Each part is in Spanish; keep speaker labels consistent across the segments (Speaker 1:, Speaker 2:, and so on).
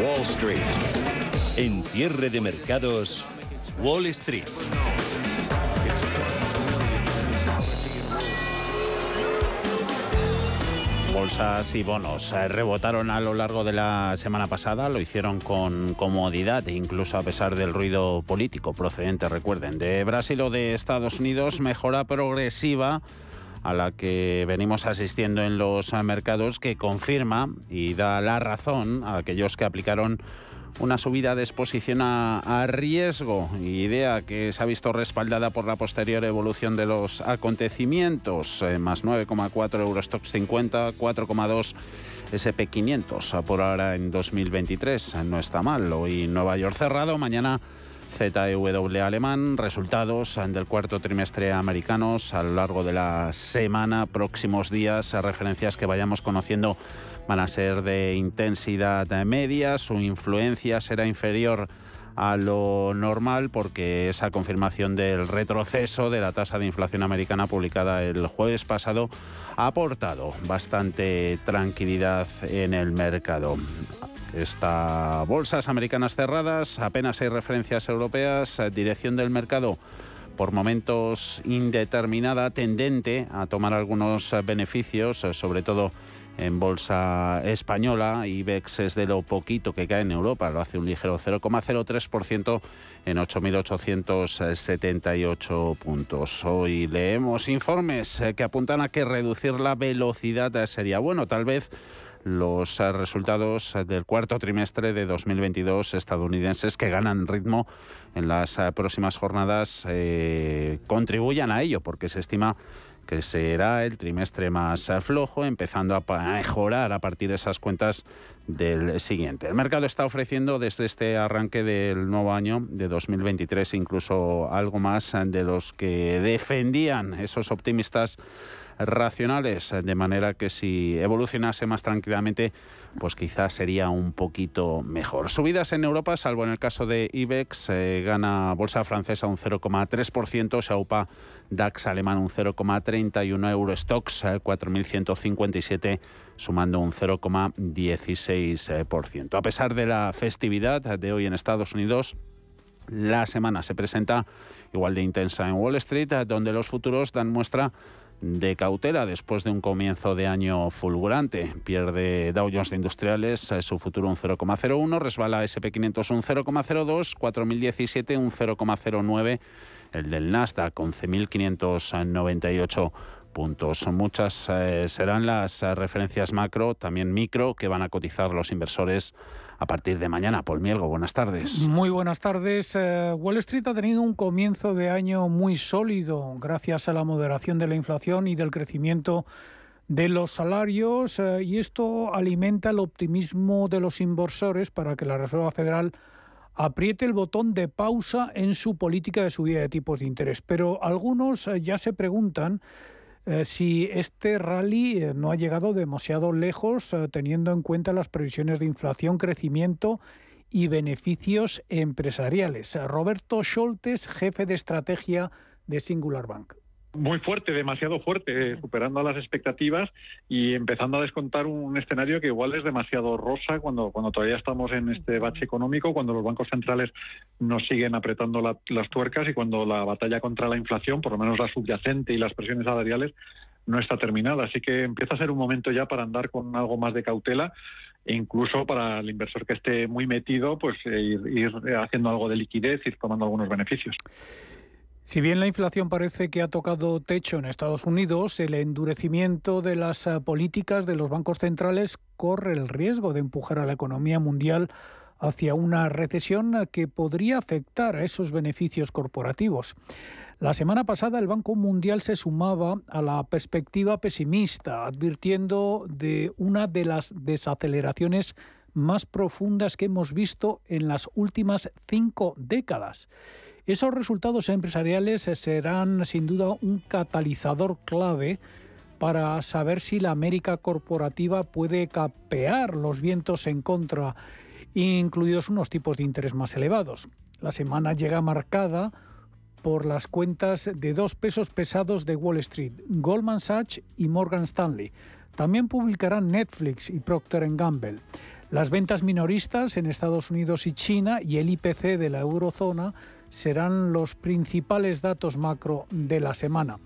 Speaker 1: Wall Street. En cierre de mercados, Wall Street.
Speaker 2: Bolsas y bonos eh, rebotaron a lo largo de la semana pasada, lo hicieron con comodidad, incluso a pesar del ruido político procedente, recuerden, de Brasil o de Estados Unidos, mejora progresiva a la que venimos asistiendo en los mercados que confirma y da la razón a aquellos que aplicaron una subida de exposición a, riesgo, idea que se ha visto respaldada por la posterior evolución de los acontecimientos, eh, más 9,4 Eurostox 50, 4,2 SP500 por ahora en 2023, no está mal. Hoy Nueva York cerrado, mañana ZEW alemán, resultados del cuarto trimestre americanos a lo largo de la semana, próximos días, referencias que vayamos conociendo van a ser de intensidad media, su influencia será inferior a lo normal porque esa confirmación del retroceso de la tasa de inflación americana publicada el jueves pasado ha aportado bastante tranquilidad en el mercado. Esta bolsas americanas cerradas, apenas hay referencias europeas, dirección del mercado por momentos indeterminada, tendente a tomar algunos beneficios, sobre todo en bolsa española. IBEX es de lo poquito que cae en Europa, lo hace un ligero 0,03% en 8.878 puntos. Hoy leemos informes que apuntan a que reducir la velocidad sería bueno, tal vez los resultados del cuarto trimestre de 2022 estadounidenses que ganan ritmo en las próximas jornadas eh, contribuyan a ello, porque se estima que será el trimestre más flojo, empezando a mejorar a partir de esas cuentas del siguiente. El mercado está ofreciendo desde este arranque del nuevo año de 2023 incluso algo más de los que defendían esos optimistas racionales, de manera que si evolucionase más tranquilamente, pues quizás sería un poquito mejor. Subidas en Europa, salvo en el caso de IBEX, eh, gana bolsa francesa un 0,3%, Saupa DAX alemán un 0,31, Eurostox 4.157 eh, sumando un 0,16%. A pesar de la festividad de hoy en Estados Unidos, la semana se presenta igual de intensa en Wall Street, donde los futuros dan muestra de cautela después de un comienzo de año fulgurante. Pierde Dow Jones de Industriales eh, su futuro un 0,01, resbala SP500 un 0,02, 4017 un 0,09, el del Nasdaq 11.598 puntos. Muchas eh, serán las eh, referencias macro, también micro, que van a cotizar los inversores a partir de mañana. Paul Mielgo, buenas tardes.
Speaker 3: Muy buenas tardes. Eh, Wall Street ha tenido un comienzo de año muy sólido gracias a la moderación de la inflación y del crecimiento de los salarios eh, y esto alimenta el optimismo de los inversores para que la Reserva Federal apriete el botón de pausa en su política de subida de tipos de interés. Pero algunos eh, ya se preguntan eh, si este rally eh, no ha llegado demasiado lejos eh, teniendo en cuenta las previsiones de inflación, crecimiento y beneficios empresariales. Roberto Scholtes, jefe de estrategia de Singular Bank
Speaker 4: muy fuerte, demasiado fuerte, superando las expectativas y empezando a descontar un escenario que igual es demasiado rosa cuando, cuando todavía estamos en este bache económico, cuando los bancos centrales nos siguen apretando las tuercas y cuando la batalla contra la inflación, por lo menos la subyacente y las presiones salariales, no está terminada. Así que empieza a ser un momento ya para andar con algo más de cautela e incluso para el inversor que esté muy metido, pues eh, ir haciendo algo de liquidez, ir tomando algunos beneficios.
Speaker 3: Si bien la inflación parece que ha tocado techo en Estados Unidos, el endurecimiento de las eh, políticas de los bancos centrales corre el riesgo de empujar a la economía mundial hacia una recesión que podría afectar a esos beneficios corporativos. La semana pasada el Banco Mundial se sumaba a la perspectiva pesimista, advirtiendo de una de las desaceleraciones más profundas que hemos visto en las últimas cinco décadas. Esos resultados empresariales serán sin duda un catalizador clave para saber si la América corporativa puede capear los vientos en contra, incluidos unos tipos de interés más elevados. La semana llega marcada por las cuentas de dos pesos pesados de Wall Street, Goldman Sachs y Morgan Stanley. También publicarán Netflix y Procter Gamble. Las ventas minoristas en Estados Unidos y China y el IPC de la eurozona serán los principales datos macro de la semana.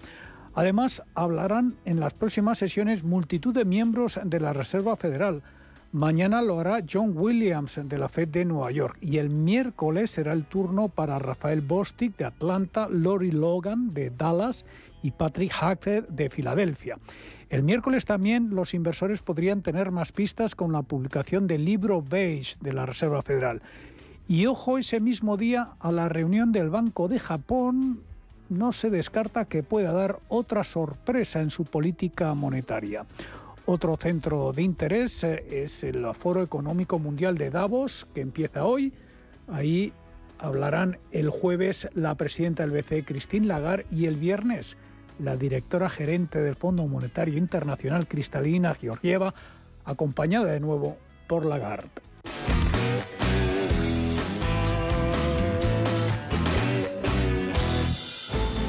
Speaker 3: Además, hablarán en las próximas sesiones multitud de miembros de la Reserva Federal. Mañana lo hará John Williams de la Fed de Nueva York y el miércoles será el turno para Rafael Bostic de Atlanta, Lori Logan de Dallas y Patrick Hacker de Filadelfia. El miércoles también los inversores podrían tener más pistas con la publicación del libro beige de la Reserva Federal. Y ojo ese mismo día a la reunión del Banco de Japón, no se descarta que pueda dar otra sorpresa en su política monetaria. Otro centro de interés eh, es el Foro Económico Mundial de Davos, que empieza hoy. Ahí hablarán el jueves la presidenta del BCE, Christine Lagarde, y el viernes la directora gerente del Fondo Monetario Internacional, Cristalina Georgieva, acompañada de nuevo por Lagarde.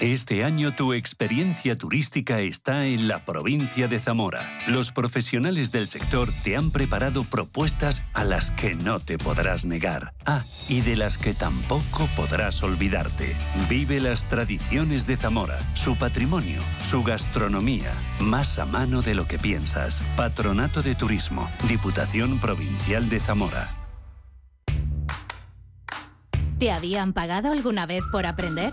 Speaker 1: Este año tu experiencia turística está en la provincia de Zamora. Los profesionales del sector te han preparado propuestas a las que no te podrás negar. Ah, y de las que tampoco podrás olvidarte. Vive las tradiciones de Zamora, su patrimonio, su gastronomía, más a mano de lo que piensas. Patronato de Turismo, Diputación Provincial de Zamora.
Speaker 5: ¿Te habían pagado alguna vez por aprender?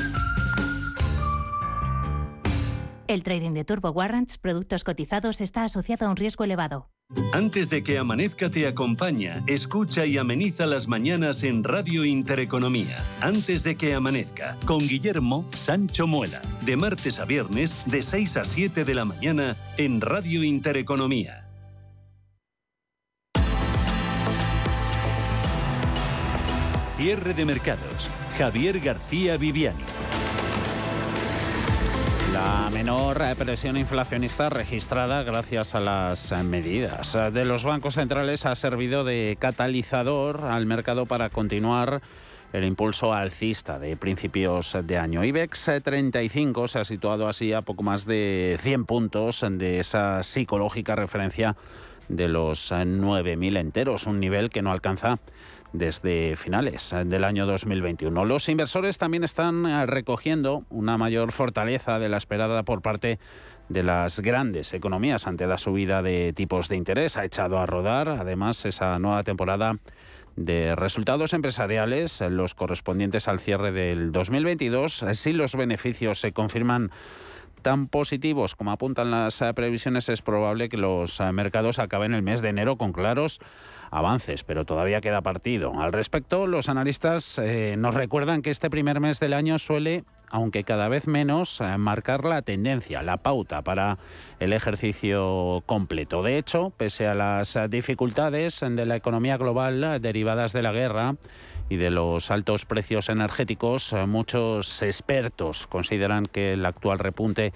Speaker 5: El trading de Turbo Warrants, productos cotizados, está asociado a un riesgo elevado.
Speaker 1: Antes de que amanezca te acompaña, escucha y ameniza las mañanas en Radio Intereconomía. Antes de que amanezca, con Guillermo Sancho Muela, de martes a viernes, de 6 a 7 de la mañana, en Radio Intereconomía. Cierre de mercados. Javier García Viviani.
Speaker 2: La menor presión inflacionista registrada gracias a las medidas de los bancos centrales ha servido de catalizador al mercado para continuar el impulso alcista de principios de año. IBEX 35 se ha situado así a poco más de 100 puntos de esa psicológica referencia de los 9.000 enteros, un nivel que no alcanza desde finales del año 2021. Los inversores también están eh, recogiendo una mayor fortaleza de la esperada por parte de las grandes economías ante la subida de tipos de interés. Ha echado a rodar además esa nueva temporada de resultados empresariales, los correspondientes al cierre del 2022. Si los beneficios se confirman tan positivos como apuntan las eh, previsiones, es probable que los eh, mercados acaben el mes de enero con claros avances, pero todavía queda partido. Al respecto, los analistas eh, nos recuerdan que este primer mes del año suele aunque cada vez menos, marcar la tendencia, la pauta para el ejercicio completo. De hecho, pese a las dificultades de la economía global derivadas de la guerra, y de los altos precios energéticos, muchos expertos consideran que el actual repunte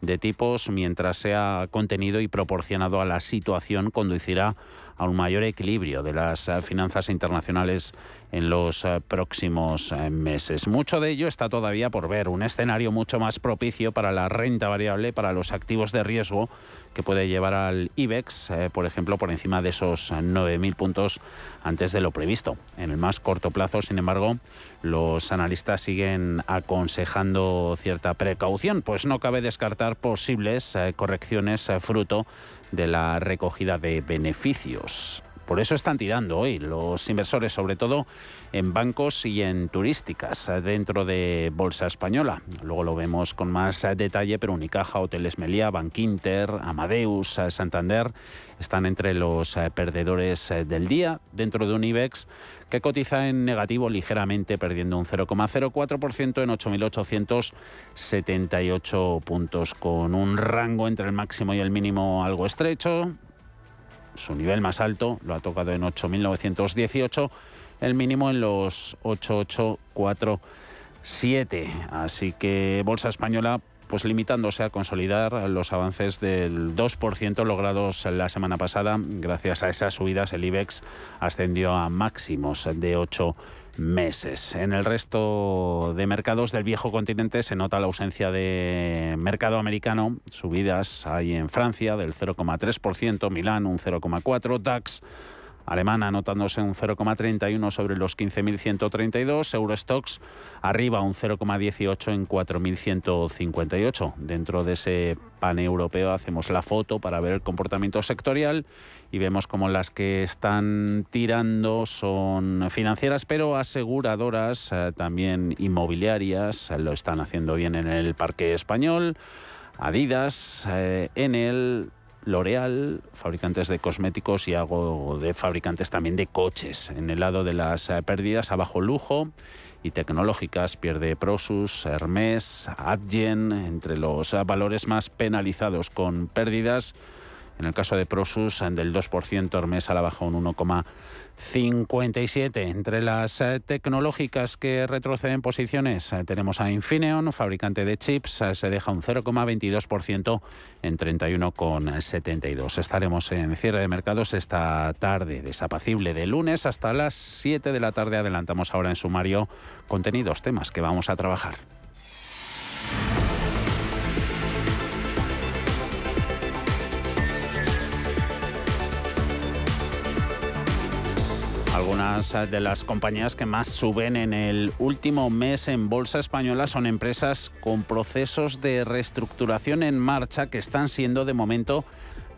Speaker 2: de tipos mientras sea contenido y proporcionado a la situación conducirá a un mayor equilibrio de las eh, finanzas internacionales en los eh, próximos eh, meses. Mucho de ello está todavía por ver, un escenario mucho más propicio para la renta variable, para los activos de riesgo, que puede llevar al IBEX, por ejemplo, por encima de esos 9.000 puntos antes de lo previsto. En el más corto plazo, sin embargo, los analistas siguen aconsejando cierta precaución, pues no cabe descartar posibles correcciones fruto de la recogida de beneficios. Por eso están tirando hoy los inversores, sobre todo en bancos y en turísticas, dentro de Bolsa Española. Luego lo vemos con más detalle, pero Unicaja, Hoteles Meliá, Bankinter, Amadeus, Santander están entre los perdedores del día dentro de un IBEX que cotiza en negativo ligeramente, perdiendo un 0,04% en 8.878 puntos, con un rango entre el máximo y el mínimo algo estrecho. Su nivel más alto lo ha tocado en 8.918, el mínimo en los 8.847. Así que Bolsa Española pues limitándose a consolidar los avances del 2% logrados la semana pasada. Gracias a esas subidas, el IBEX ascendió a máximos de 8 meses. En el resto de mercados del viejo continente se nota la ausencia de mercado americano. Subidas hay en Francia del 0,3%, Milán un 0,4%, DAX alemana anotándose un 0,31 sobre los 15.132, Eurostox arriba un 0,18 en 4.158. Dentro de ese paneuropeo hacemos la foto para ver el comportamiento sectorial y vemos como las que están tirando son financieras pero aseguradoras, eh, también inmobiliarias, lo están haciendo bien en el parque español. Adidas, eh, en el L'Oreal, fabricantes de cosméticos y algo de fabricantes también de coches. En el lado de las eh, pérdidas, a bajo lujo y tecnológicas, pierde Prosus, Hermes, Adyen, entre los eh, valores más penalizados con pérdidas. En el caso de Prosus, del 2%, Hermes a la baja un 1, 57. Entre las eh, tecnológicas que retroceden posiciones eh, tenemos a Infineon, fabricante de chips, eh, se deja un 0,22% en 31,72. Estaremos en cierre de mercados esta tarde, desapacible de lunes hasta las 7 de la tarde. Adelantamos ahora en sumario contenidos, temas que vamos a trabajar. Algunas de las compañías que más suben en el último mes en Bolsa Española son empresas con procesos de reestructuración en marcha que están siendo de momento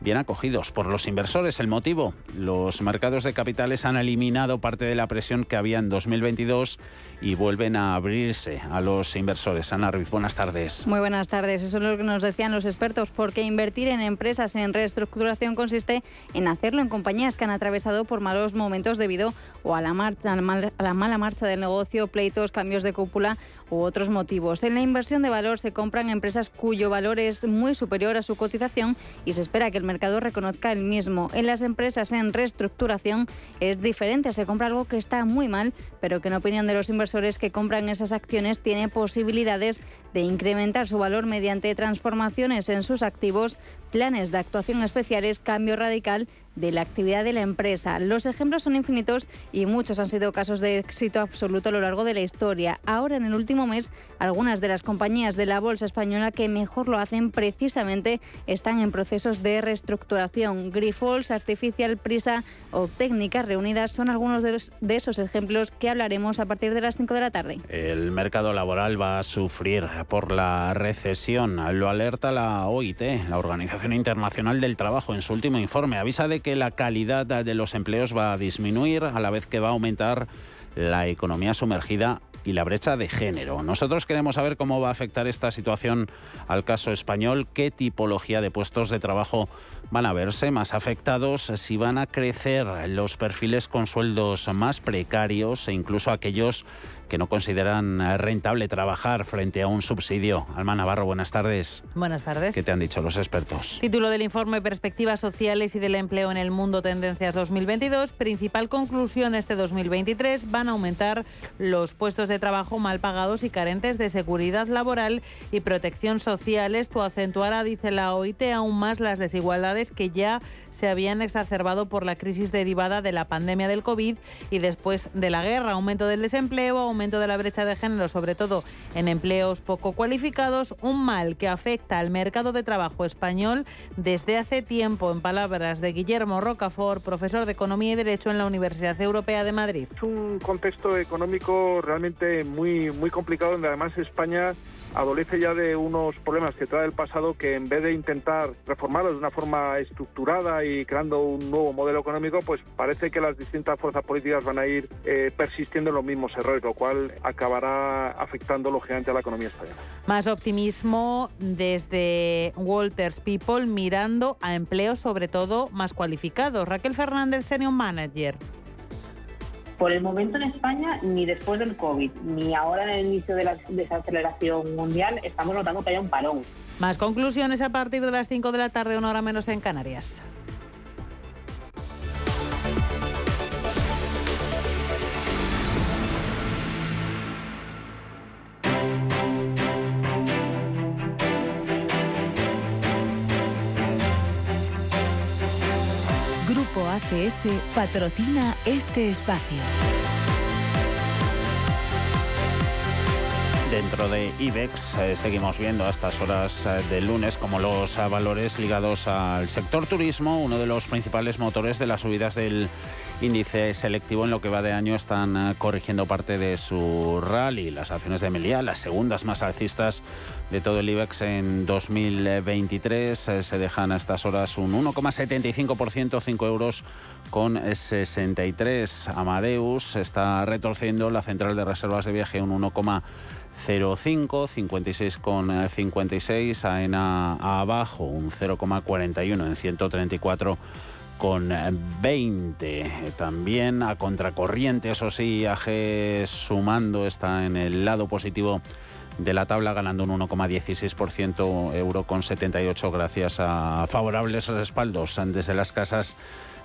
Speaker 2: bien acogidos por los inversores. El motivo, los mercados de capitales han eliminado parte de la presión que había en 2022 y vuelven a abrirse a los inversores. Ana Ruiz, buenas tardes.
Speaker 6: Muy buenas tardes. Eso es lo que nos decían los expertos, porque invertir en empresas en reestructuración consiste en hacerlo en compañías que han atravesado por malos momentos debido o a la, marcha, a la mala marcha del negocio, pleitos, cambios de cúpula u otros motivos. En la inversión de valor se compran empresas cuyo valor es muy superior a su cotización y se espera que el mercado reconozca el mismo. En las empresas en reestructuración es diferente, se compra algo que está muy mal, pero que en opinión de los inversores que compran esas acciones tiene posibilidades de incrementar su valor mediante transformaciones en sus activos, planes de actuación especiales, cambio radical de la actividad de la empresa. Los ejemplos son infinitos y muchos han sido casos de éxito absoluto a lo largo de la historia. Ahora, en el último mes, algunas de las compañías de la Bolsa Española que mejor lo hacen precisamente están en procesos de reestructuración. Grifols, Artificial, Prisa o Técnicas Reunidas son algunos de, esos ejemplos que hablaremos a partir de las 5 de la tarde.
Speaker 2: El mercado laboral va a sufrir por la recesión. Lo alerta la OIT, la Organización Internacional del Trabajo, en su último informe. Avisa de que la calidad de los empleos va a disminuir a la vez que va a aumentar la economía sumergida y la brecha de género. Nosotros queremos saber cómo va a afectar esta situación al caso español, qué tipología de puestos de trabajo van a verse más afectados, si van a crecer los perfiles con sueldos más precarios e incluso aquellos que no consideran eh, rentable trabajar frente a un subsidio. Alma Navarro, buenas tardes.
Speaker 7: Buenas tardes.
Speaker 2: ¿Qué te han dicho los expertos?
Speaker 7: Título del informe Perspectivas Sociales y del Empleo en el Mundo Tendencias 2022. Principal conclusión este 2023. Van a aumentar los puestos de trabajo mal pagados y carentes de seguridad laboral y protección social. Esto acentuará, dice la OIT, aún más las desigualdades que ya se habían exacerbado por la crisis derivada de la pandemia del COVID y después de la guerra. Aumento del desempleo, aumento de la brecha de género, sobre todo en empleos poco cualificados, un mal que afecta al mercado de trabajo español desde hace tiempo, en palabras de Guillermo Rocafort, profesor de Economía y Derecho en la Universidad Europea de Madrid.
Speaker 8: Es un contexto económico realmente muy, muy complicado, donde además España adolece ya de unos problemas que trae el pasado que en vez de intentar reformarlos de una forma estructurada y creando un nuevo modelo económico, pues parece que las distintas fuerzas políticas van a ir eh, persistiendo en los mismos errores, lo cual acabará afectando lógicamente a la economía española.
Speaker 7: Más optimismo desde Walters People mirando a empleos sobre todo más cualificados. Raquel Fernández, Senior Manager.
Speaker 9: Por el momento en España, ni después del COVID, ni ahora en el inicio de la desaceleración mundial, estamos notando que haya un parón.
Speaker 7: Más conclusiones a partir de las 5 de la tarde, una hora menos en Canarias.
Speaker 10: ACS patrocina este espacio.
Speaker 2: Dentro de IBEX eh, seguimos viendo a estas horas eh, del lunes como los eh, valores ligados al sector turismo, uno de los principales motores de las subidas del índice selectivo en lo que va de año están eh, corrigiendo parte de su rally. Las acciones de Meliá, las segundas más alcistas de todo el IBEX en 2023, eh, se dejan a estas horas un 1,75%, 5 euros con 63. Amadeus está retorciendo la central de reservas de viaje un 1,05, 56,56, AENA abajo un 0,41 en 134 con 20. También a contracorriente, eso sí, AG sumando está en el lado positivo de la tabla ganando un 1,16% euro con 78 gracias a favorables respaldos desde las casas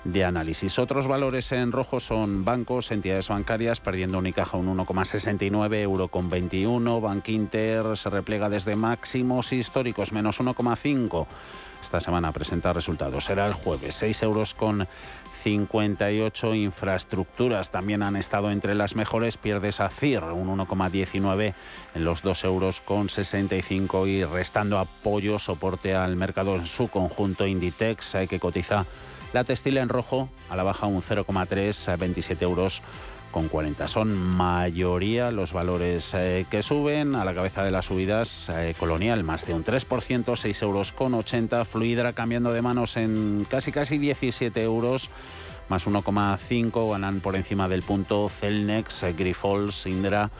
Speaker 2: de análisis. Otros valores en rojo son bancos, entidades bancarias, perdiendo Unicaja un 1,69, euro con 21, Bank Inter se replega desde máximos históricos, menos 1,5 esta semana presenta resultados. Será el jueves, 6 euros con 58 infraestructuras también han estado entre las mejores. Pierde CIR un 1,19 en los 2 euros con 65 y restando apoyo, soporte al mercado en su conjunto. Inditex, hay que cotiza la textil en rojo a la baja un 0,3 a 27 euros con 40. Son mayoría los valores eh, que suben. A la cabeza de las subidas, eh, Colonial más de un 3%, 6 euros con 80. Fluidra cambiando de manos en casi casi 17 euros más 1,5 ganan por encima del punto Celnex, eh, Grifols, Indra,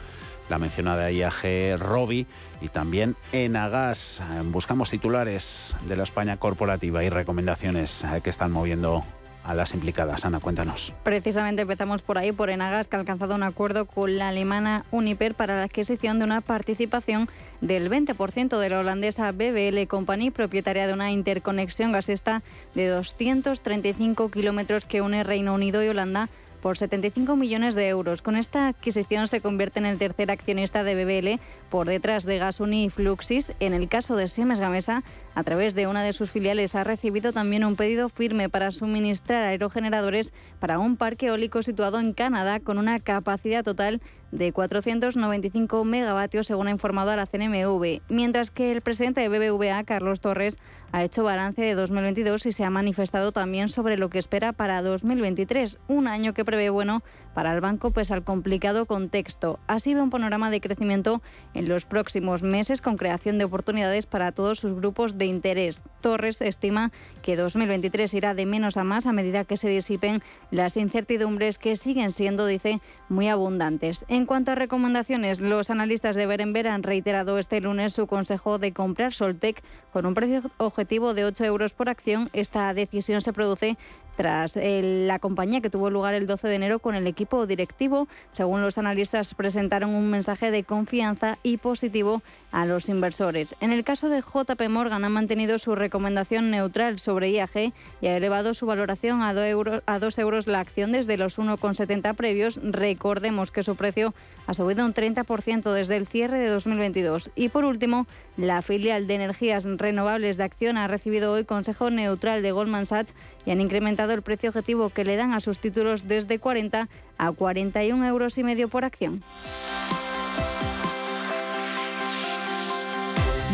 Speaker 2: la mencionada IAG, Robi y también Enagas. Buscamos titulares de la España corporativa y recomendaciones que están moviendo a las implicadas. Ana, cuéntanos.
Speaker 6: Precisamente empezamos por ahí, por Enagas, que ha alcanzado un acuerdo con la alemana Uniper para la adquisición de una participación del 20% de la holandesa BBL Company, propietaria de una interconexión gasista de 235 kilómetros que une Reino Unido y Holanda por 75 millones de euros. Con esta adquisición se convierte en el tercer accionista de BBL por detrás de Gasuni y Fluxis. En el caso de Siemens Gamesa, a través de una de sus filiales, ha recibido también un pedido firme para suministrar aerogeneradores para un parque eólico situado en Canadá con una capacidad total de 495 megavatios, según ha informado a la CNMV, mientras que el presidente de BBVA, Carlos Torres, ha hecho balance de 2022 y se ha manifestado también sobre lo que espera para 2023, un año que prevé bueno para el banco pues al complicado contexto. Así ve un panorama de crecimiento en los próximos meses con creación de oportunidades para todos sus grupos de interés. Torres estima que 2023 irá de menos a más a medida que se disipen las incertidumbres que siguen siendo, dice, muy abundantes. En cuanto a recomendaciones, los analistas de Berenber han reiterado este lunes su consejo de comprar Soltec con un precio objetivo de 8 euros por acción. Esta decisión se produce tras la compañía que tuvo lugar el 12 de enero con el equipo directivo. Según los analistas, presentaron un mensaje de confianza y positivo a los inversores. En el caso de JP Morgan, ha mantenido su recomendación neutral sobre IAG y ha elevado su valoración a 2 euros, a 2 euros la acción desde los 1,70 previos. Recordemos que su precio ha subido un 30% desde el cierre de 2022. Y por último, la filial de energías renovables de Acción ha recibido hoy consejo neutral de Goldman Sachs y han incrementado el precio objetivo que le dan a sus títulos desde 40 a 41 euros y medio por acción.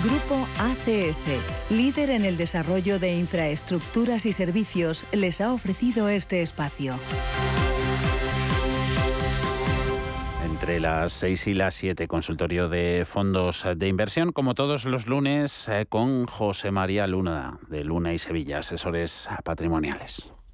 Speaker 10: Grupo ACS, líder en el desarrollo de infraestructuras y servicios, les ha ofrecido este espacio.
Speaker 2: Entre las 6 y las 7, consultorio de fondos de inversión, como todos los lunes, eh, con José María Luna, de Luna y Sevilla, asesores patrimoniales.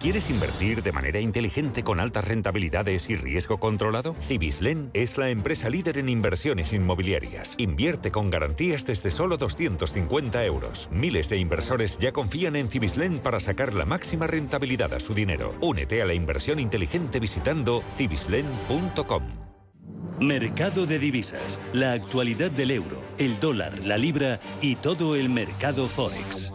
Speaker 11: ¿Quieres invertir de manera inteligente con altas rentabilidades y riesgo controlado? Cibislen es la empresa líder en inversiones inmobiliarias. Invierte con garantías desde solo 250 euros. Miles de inversores ya confían en Cibislen para sacar la máxima rentabilidad a su dinero. Únete a la inversión inteligente visitando cibislen.com.
Speaker 1: Mercado de divisas, la actualidad del euro, el dólar, la libra y todo el mercado forex.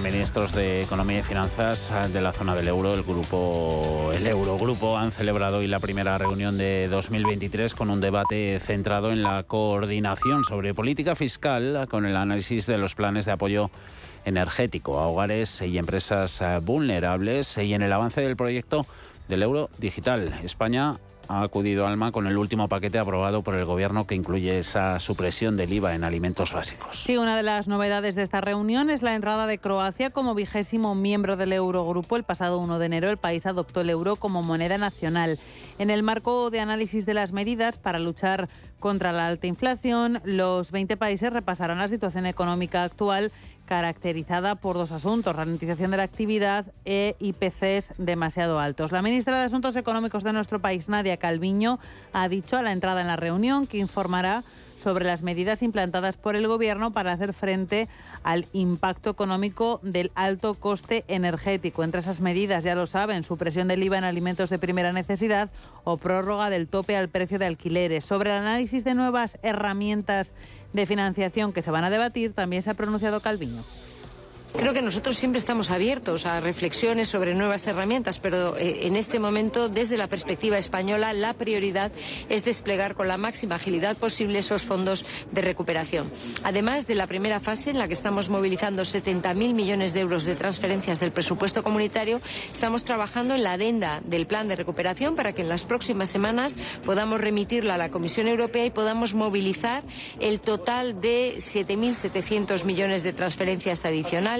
Speaker 2: Ministros de Economía y Finanzas de la zona del euro, el grupo, el Eurogrupo, han celebrado hoy la primera reunión de 2023 con un debate centrado en la coordinación sobre política fiscal con el análisis de los planes de apoyo energético a hogares y empresas vulnerables y en el avance del proyecto del euro digital. España ha acudido Alma con el último paquete aprobado por el Gobierno que incluye esa supresión del IVA en alimentos básicos.
Speaker 7: Sí, una de las novedades de esta reunión es la entrada de Croacia como vigésimo miembro del Eurogrupo. El pasado 1 de enero el país adoptó el euro como moneda nacional. En el marco de análisis de las medidas para luchar contra la alta inflación, los 20 países repasarán la situación económica actual caracterizada por dos asuntos, ralentización de la actividad e IPCs demasiado altos. La ministra de Asuntos Económicos de nuestro país, Nadia Calviño, ha dicho a la entrada en la reunión que informará sobre las medidas implantadas por el Gobierno para hacer frente al impacto económico del alto coste energético. Entre esas medidas, ya lo saben, supresión del IVA en alimentos de primera necesidad o prórroga del tope al precio de alquileres. Sobre el análisis de nuevas herramientas de financiación que se van a debatir, también se ha pronunciado Calviño.
Speaker 12: Creo que nosotros siempre estamos abiertos a reflexiones sobre nuevas herramientas, pero eh, en este momento, desde la perspectiva española, la prioridad es desplegar con la máxima agilidad posible esos fondos de recuperación. Además de la primera fase, en la que estamos movilizando 70.000 millones de euros de transferencias del presupuesto comunitario, estamos trabajando en la adenda del plan de recuperación para que en las próximas semanas podamos remitirla a la Comisión Europea y podamos movilizar el total de 7.700 millones de transferencias adicionales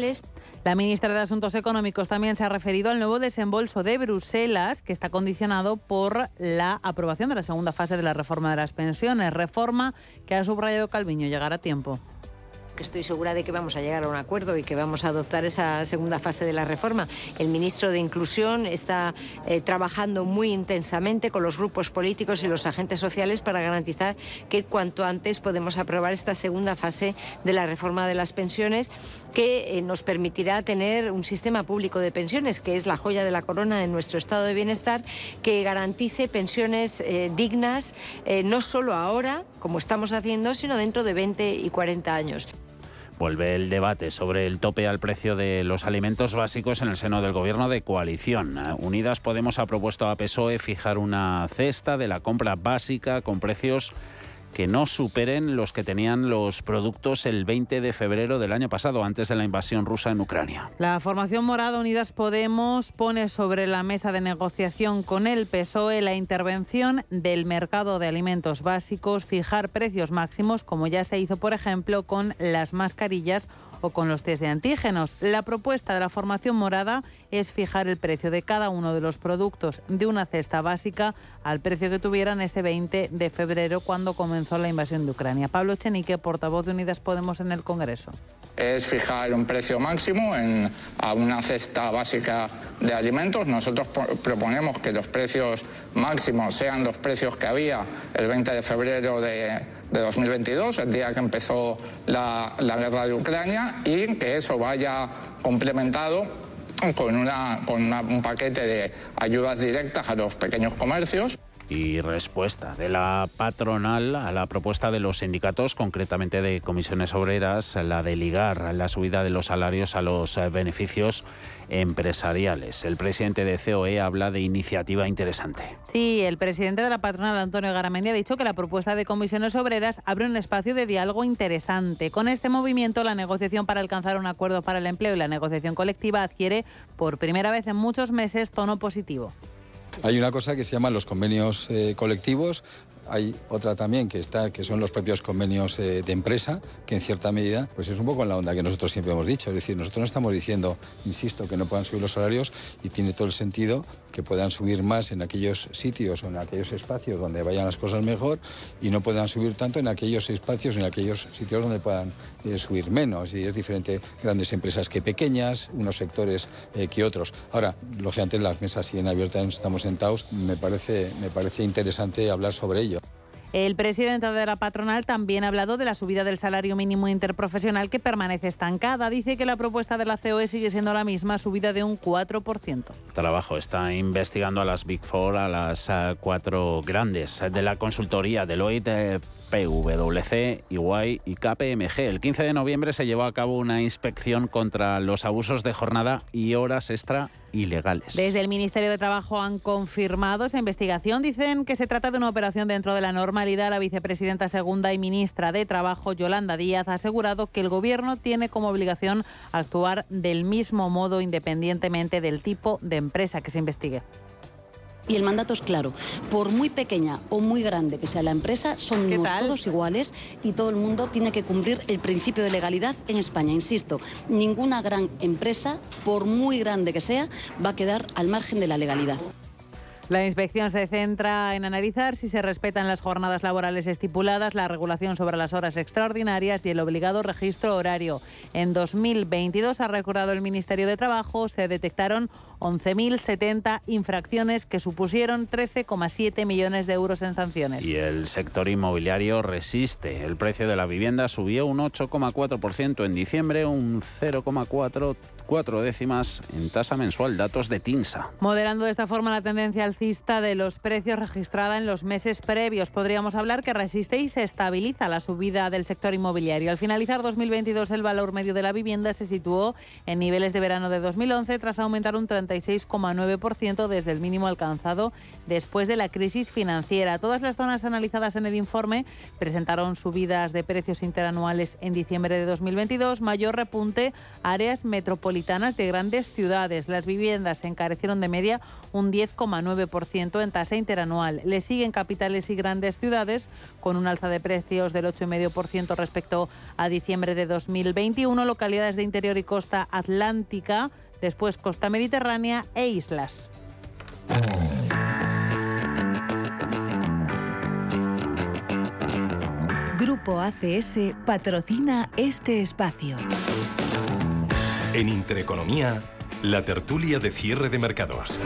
Speaker 7: la ministra de Asuntos Económicos también se ha referido al nuevo desembolso de Bruselas, que está condicionado por la aprobación de la segunda fase de la reforma de las pensiones, reforma que ha subrayado Calviño. Llegará a tiempo
Speaker 12: que estoy segura de que vamos a llegar a un acuerdo y que vamos a adoptar esa segunda fase de la reforma. El ministro de Inclusión está eh, trabajando muy intensamente con los grupos políticos y los agentes sociales para garantizar que cuanto antes podemos aprobar esta segunda fase de la reforma de las pensiones que eh, nos permitirá tener un sistema público de pensiones que es la joya de la corona de nuestro estado de bienestar que garantice pensiones eh, dignas no solo ahora como estamos haciendo sino dentro de 20 y 40 años.
Speaker 2: Vuelve el debate sobre el tope al precio de los alimentos básicos en el seno del gobierno de coalición. Unidas Podemos ha propuesto a PSOE fijar una cesta de la compra básica con precios que no superen los que tenían los productos el 20 de febrero del año pasado, antes de la invasión rusa en Ucrania.
Speaker 7: La formación morada Unidas Podemos pone sobre la mesa de negociación con el PSOE la intervención del mercado de alimentos básicos, fijar precios máximos, como ya se hizo, por ejemplo, con las mascarillas o con los test de antígenos. La propuesta de la formación morada es fijar el precio de cada uno de los productos de una cesta básica al precio que tuvieran ese 20 de febrero cuando comenzó la invasión de Ucrania. Pablo Chenique, portavoz de Unidas Podemos en el Congreso.
Speaker 13: Es fijar un precio máximo en, a una cesta básica de alimentos. Nosotros proponemos que los precios máximos sean los precios que había el 20 de febrero de de 2022, el día que empezó la, guerra de Ucrania, y que eso vaya complementado con, una, con un paquete de ayudas directas a los pequeños comercios
Speaker 2: y respuesta de la patronal a la propuesta de los sindicatos, concretamente de comisiones obreras, la de ligar la subida de los salarios a los eh, beneficios empresariales. El presidente de COE habla de iniciativa interesante.
Speaker 7: Sí, el presidente de la patronal, Antonio Garamendi, ha dicho que la propuesta de comisiones obreras abre un espacio de diálogo interesante. Con este movimiento, la negociación para alcanzar un acuerdo para el empleo y la negociación colectiva adquiere por primera vez en muchos meses tono positivo.
Speaker 14: Hay una cosa que se llama los convenios eh, colectivos, hay otra también que está, que son los propios convenios eh, de empresa, que en cierta medida, pues es un poco en la onda que nosotros siempre hemos dicho. Es decir, nosotros no estamos diciendo, insisto, que no puedan subir los salarios y tiene todo el sentido que puedan subir más en aquellos sitios o en aquellos espacios donde vayan las cosas mejor y no puedan subir tanto en aquellos espacios en aquellos sitios donde puedan eh, subir menos. Y es diferente grandes empresas que pequeñas, unos sectores eh, que otros. Ahora, lógicamente las mesas siguen abiertas, estamos sentados, me parece, me parece interesante hablar sobre ello.
Speaker 7: El presidente de la patronal también ha hablado de la subida del salario mínimo interprofesional que permanece estancada. Dice que la propuesta de la COE sigue siendo la misma, subida de un 4%.
Speaker 2: Trabajo está investigando a las Big Four, a las eh, cuatro grandes de la consultoría Deloitte, PwC, Iguay y KPMG. El 15 de noviembre se llevó a cabo una inspección contra los abusos de jornada y horas extra ilegales.
Speaker 7: Desde el Ministerio de Trabajo han confirmado esa investigación. Dicen que se trata de una operación dentro de la normalidad. La vicepresidenta segunda y ministra de Trabajo, Yolanda Díaz, ha asegurado que el Gobierno tiene como obligación actuar del mismo modo independientemente del tipo de empresa que se investigue.
Speaker 15: Y el mandato es claro, por muy pequeña o muy grande que sea la empresa, somos todos iguales y todo el mundo tiene que cumplir el principio de legalidad en España. Insisto, ninguna gran empresa, por muy grande que sea, va a quedar al margen de la legalidad.
Speaker 7: La inspección se centra en analizar si se respetan las jornadas laborales estipuladas, la regulación sobre las horas extraordinarias y el obligado registro horario. En 2022, ha recordado el Ministerio de Trabajo, se detectaron 11.070 infracciones que supusieron 13,7 millones de euros en sanciones.
Speaker 2: Y el sector inmobiliario resiste. El precio de la vivienda subió un 8,4% en diciembre, un 0,4 décimas en tasa mensual, datos de TINSA.
Speaker 7: Moderando de esta forma la tendencia al de los precios registrada en los meses previos. Podríamos hablar que resiste y se estabiliza la subida del sector inmobiliario. Al finalizar 2022, el valor medio de la vivienda se situó en niveles de verano de 2011 tras aumentar un 36,9% desde el mínimo alcanzado después de la crisis financiera. Todas las zonas analizadas en el informe presentaron subidas de precios interanuales en diciembre de 2022, mayor repunte áreas metropolitanas de grandes ciudades. Las viviendas se encarecieron de media un 10,9% en tasa interanual. Le siguen capitales y grandes ciudades con un alza de precios del 8,5% respecto a diciembre de 2021, localidades de interior y costa atlántica, después costa mediterránea e islas.
Speaker 10: Grupo ACS patrocina este espacio.
Speaker 16: En Intereconomía, la tertulia de cierre de mercados.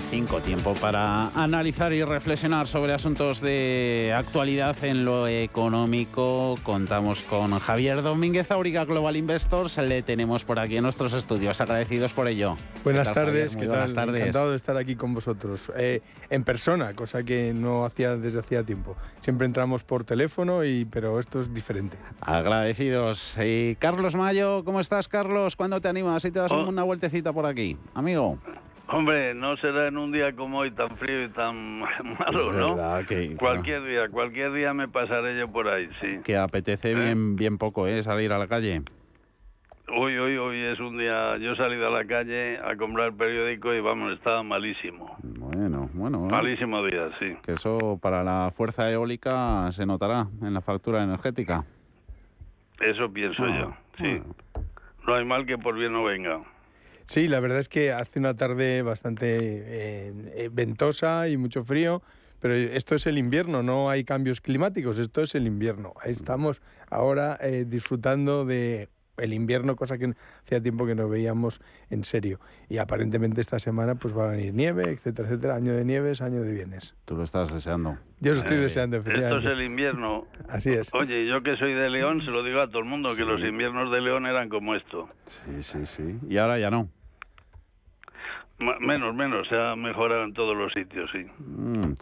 Speaker 2: Cinco tiempo para analizar y reflexionar sobre asuntos de actualidad en lo económico. Contamos con Javier Domínguez Auriga, Global Investors. Le tenemos por aquí en nuestros estudios. Agradecidos por ello.
Speaker 17: Buenas tardes, ¿qué tal? Tardes. Encantado de estar aquí con vosotros. Eh, en persona, cosa que no hacía desde hacía tiempo. Siempre entramos por teléfono, y, pero esto es diferente.
Speaker 2: Agradecidos. Y Carlos Mayo, ¿cómo estás, Carlos? ¿Cuándo te animas y te das oh. una vueltecita por aquí? Amigo.
Speaker 18: Hombre, no será en un día como hoy tan frío y tan malo, ¿no? cualquier día, cualquier día me pasaré yo por ahí, sí.
Speaker 2: Que apetece ¿Eh? bien, bien poco, ¿eh? Salir a la calle.
Speaker 18: Hoy, hoy, hoy es un día. Yo he salido a la calle a comprar periódico y vamos, estaba malísimo.
Speaker 2: Bueno, bueno.
Speaker 18: ¿eh? Malísimo día, sí.
Speaker 2: Que eso para la fuerza eólica se notará en la factura energética.
Speaker 18: Eso pienso ah, yo, sí. No hay mal que por bien no venga.
Speaker 17: Sí, la verdad es que hace una tarde bastante eh, eh, ventosa y mucho frío, pero esto es el invierno, no hay cambios climáticos, esto es el invierno. Estamos ahora eh, disfrutando de el invierno, cosa que hacía tiempo que no veíamos en serio. Y aparentemente esta semana pues va a venir nieve, etcétera, etcétera. Año de nieves, año de bienes.
Speaker 2: Tú lo estás deseando.
Speaker 17: Yo lo estoy deseando,
Speaker 18: efectivamente. Esto es el invierno.
Speaker 17: Así es.
Speaker 18: Oye, yo que soy de León, se lo digo a todo el mundo, que los inviernos de León eran como esto.
Speaker 2: Sí, sí, sí. Y ahora ya no.
Speaker 18: Menos, menos, se ha mejorado en todos los sitios, sí. Mm.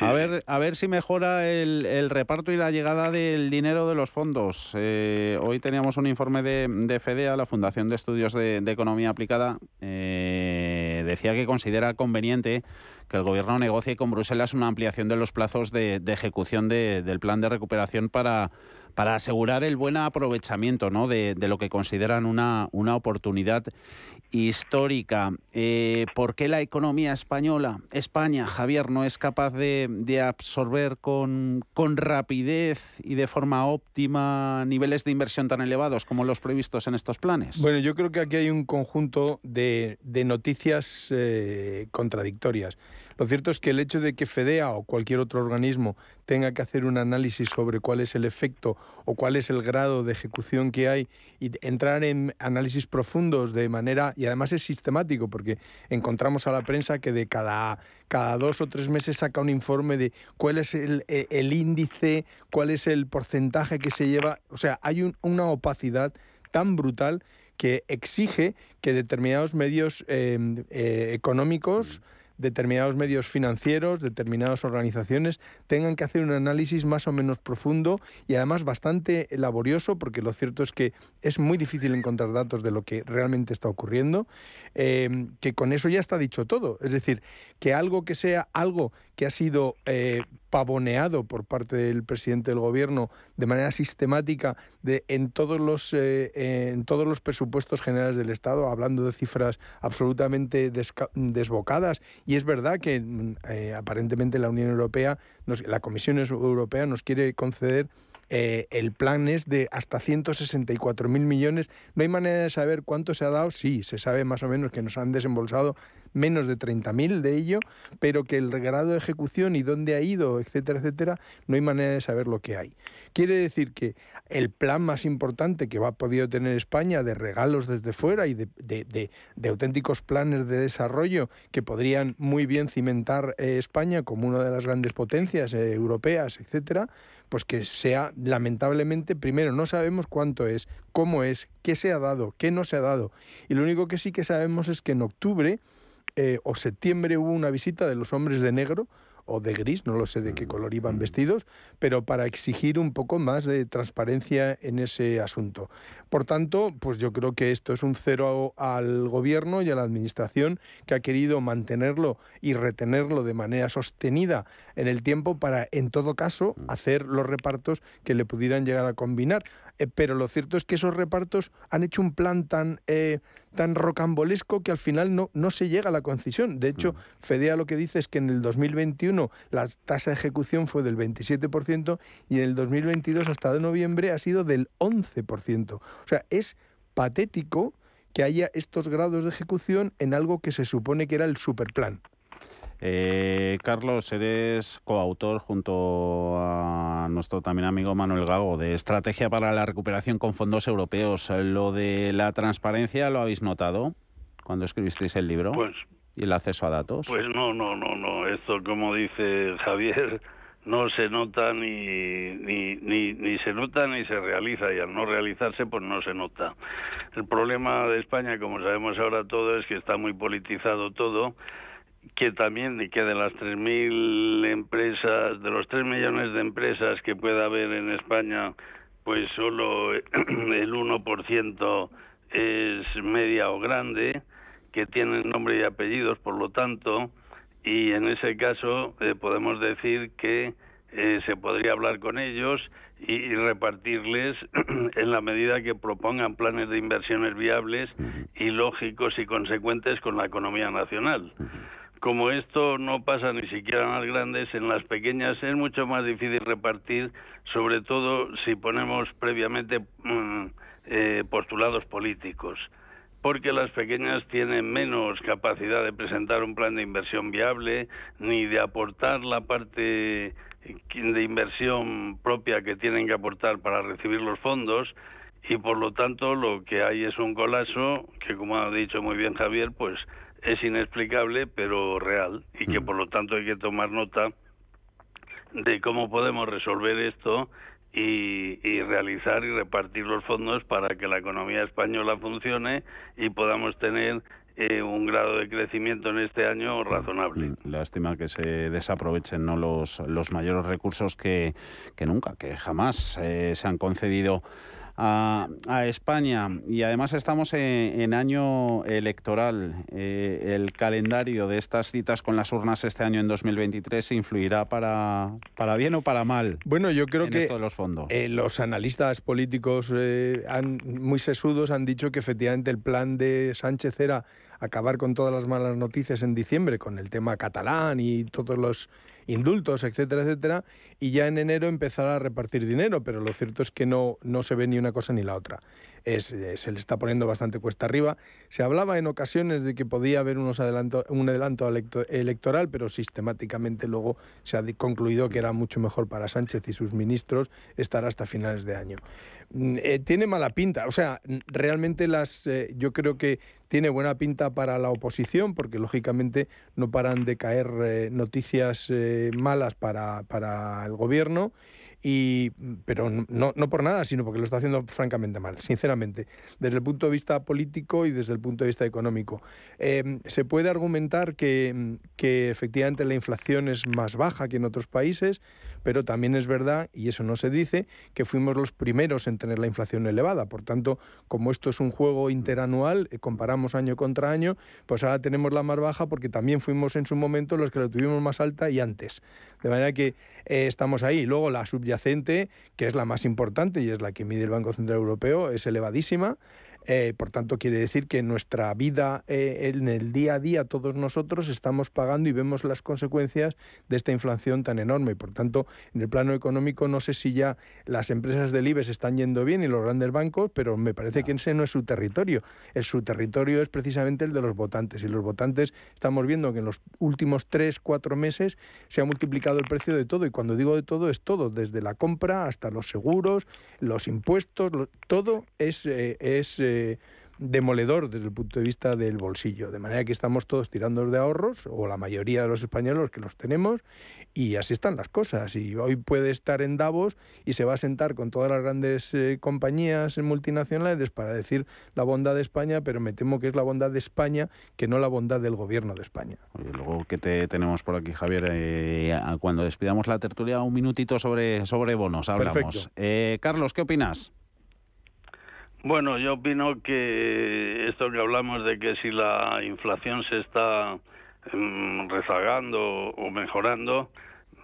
Speaker 2: a, ver, a ver si mejora el, reparto y la llegada del dinero de los fondos. Eh, hoy teníamos un informe de, de, FEDEA, la Fundación de Estudios de, Economía Aplicada, eh, decía que considera conveniente que el Gobierno negocie con Bruselas una ampliación de los plazos de, ejecución del plan de recuperación para, para asegurar el buen aprovechamiento ¿no? de, de, lo que consideran una, una oportunidad histórica. Eh, ¿Por qué la economía española, España, Javier, no es capaz de, absorber con, con, rapidez y de forma óptima niveles de inversión tan elevados como los previstos en estos planes?
Speaker 17: Bueno, yo creo que aquí hay un conjunto de, noticias eh, contradictorias. Lo cierto es que el hecho de que FEDEA o cualquier otro organismo tenga que hacer un análisis sobre cuál es el efecto o cuál es el grado de ejecución que hay y entrar en análisis profundos de manera, y además es sistemático, porque encontramos a la prensa que de cada, cada dos o tres meses saca un informe de cuál es el, e, índice, cuál es el porcentaje que se lleva, o sea, hay una opacidad tan brutal que exige que determinados medios em, eh, económicos determinados medios financieros, determinadas organizaciones tengan que hacer un análisis más o menos profundo y además bastante laborioso, porque lo cierto es que es muy difícil encontrar datos de lo que realmente está ocurriendo, eh, que con eso ya está dicho todo. Es decir, que algo que sea algo que ha sido eh, pavoneado por parte del presidente del gobierno de manera sistemática de, en, todos los, eh, en todos los presupuestos generales del Estado, hablando de cifras absolutamente desbocadas. Y es verdad que mm, eh, aparentemente la Unión Europea, la Comisión Europea nos quiere conceder el plan es de hasta 164.000 millones. No hay manera de saber cuánto se ha dado. Sí, se sabe más o menos que nos han desembolsado menos de 30.000 de ello, pero que el grado de ejecución y dónde ha ido, etcétera, etcétera, no hay manera de saber lo que hay. Quiere decir que el plan más importante que va a podido tener España de regalos desde fuera y de, auténticos planes de desarrollo que podrían muy bien cimentar eh, España como una de las grandes potencias eh, europeas, etcétera, pues que sea lamentablemente, primero no sabemos cuánto es, cómo es, qué se ha dado, qué no se ha dado. Y lo único que sí que sabemos es que en octubre eh, o septiembre hubo una visita de los hombres de negro o de gris, no lo sé de qué mm, color iban vestidos, pero para exigir un poco más de transparencia en ese asunto. Por tanto, pues yo creo que esto es un cero al gobierno y a la administración que ha querido mantenerlo y retenerlo de manera sostenida en el tiempo para, en todo caso, mm. hacer los repartos que le pudieran llegar a combinar. Eh, pero lo cierto es que esos repartos han hecho un plan tan, eh, tan rocambolesco que al final no, no se llega a la concisión. De hecho, mm. FEDEA lo que dice es que en el 2021 la tasa de ejecución fue del 27% y en el 2022 hasta de noviembre ha sido del 11%. O sea, es patético que haya estos grados de ejecución en algo que se supone que era el superplan.
Speaker 2: Eh, Carlos, eres coautor junto a nuestro también amigo Manuel Gago de Estrategia para la Recuperación con Fondos Europeos. Lo de la transparencia, ¿lo habéis notado cuando escribisteis el libro?
Speaker 18: Pues,
Speaker 2: ¿Y el acceso a datos?
Speaker 18: Pues no, no, no, no. Esto, como dice Javier, no se nota ni, ni, ni, ni, se nota ni se realiza y al no realizarse pues no se nota. El problema de España, como sabemos ahora todo, es que está muy politizado todo que también de que de las 3.000 empresas, de los 3 millones de empresas que pueda haber en España, pues solo el 1% es media o grande, que tienen nombre y apellidos, por lo tanto, y en ese caso eh, podemos decir que eh, se podría hablar con ellos y, repartirles en la medida que propongan planes de inversiones viables y lógicos y consecuentes con la economía nacional como esto no pasa ni siquiera en las grandes, en las pequeñas es mucho más difícil repartir, sobre todo si ponemos previamente mm, eh, postulados políticos, porque las pequeñas tienen menos capacidad de presentar un plan de inversión viable, ni de aportar la parte de inversión propia que tienen que aportar para recibir los fondos, y por lo tanto lo que hay es un colapso que, como ha dicho muy bien Javier, pues es inexplicable pero real y que mm. por lo tanto hay que tomar nota de cómo podemos resolver esto y, realizar y repartir los fondos para que la economía española funcione y podamos tener eh, un grado de crecimiento en este año razonable.
Speaker 2: Mm, lástima que se desaprovechen ¿no? los, los mayores recursos que, que nunca, que jamás eh, se han concedido a, España y además estamos en, año electoral. Eh, el calendario de estas citas con las urnas este año en 2023 influirá para, para bien o para mal.
Speaker 17: Bueno, yo creo que
Speaker 2: los, fondos.
Speaker 17: Eh, los analistas políticos eh, han, muy sesudos han dicho que efectivamente el plan de Sánchez era acabar con todas las malas noticias en diciembre con el tema catalán y todos los indultos, etcétera, etcétera, y ya en enero empezar a repartir dinero, pero lo cierto es que no, no se ve ni una cosa ni la otra. Eh, se le está poniendo bastante cuesta arriba. Se hablaba en ocasiones de que podía haber unos adelanto, un adelanto electoral, pero sistemáticamente luego se ha concluido que era mucho mejor para Sánchez y sus ministros estar hasta finales de año. Mm, eh, tiene mala pinta, o sea, realmente las, eh, yo creo que tiene buena pinta para la oposición, porque lógicamente no paran de caer noticias malas para, para el gobierno y, pero no, no por nada, sino porque lo está haciendo francamente mal, sinceramente, desde el punto de vista político y desde el punto de vista económico. Eh, se puede argumentar que, que efectivamente la inflación es más baja que en otros países, pero también es verdad, y eso no se dice, que fuimos los primeros en tener la inflación elevada. Por tanto, como esto es un juego interanual, eh, comparamos año contra año, pues ahora tenemos la más baja porque también fuimos en su momento los que la tuvimos más alta y antes. De manera que eh, estamos ahí. Luego la subyacente, que es la más importante y es la que mide el Banco Central Europeo, es elevadísima. Eh, por tanto, quiere decir que en nuestra vida, eh, en el día a día, todos nosotros estamos pagando y vemos las consecuencias de esta inflación tan enorme. Por tanto, en el plano económico, no sé si ya las empresas del IBEX están yendo bien y los grandes bancos, pero me parece que ese no es su territorio. El, su territorio es precisamente el de los votantes. Y los votantes estamos viendo que en los últimos tres, cuatro meses se ha multiplicado el precio de todo. Y cuando digo de todo, es todo, desde la compra hasta los seguros, los impuestos, todo es. Eh, es demoledor desde el punto de vista del bolsillo. De manera que estamos todos tirando de ahorros, o la mayoría de los españoles que los tenemos, y así están las cosas. Y hoy puede estar en Davos y se va a sentar con todas las grandes eh, compañías multinacionales para decir la bondad de España, pero me temo que es la bondad de España que no la bondad del gobierno de España.
Speaker 2: luego que te tenemos por aquí, Javier, eh, cuando despidamos la tertulia, un minutito sobre, sobre bonos, hablamos. Eh, Carlos, ¿qué opinas?
Speaker 18: Bueno, yo opino que esto que hablamos de que si la inflación se está mm, rezagando o mejorando,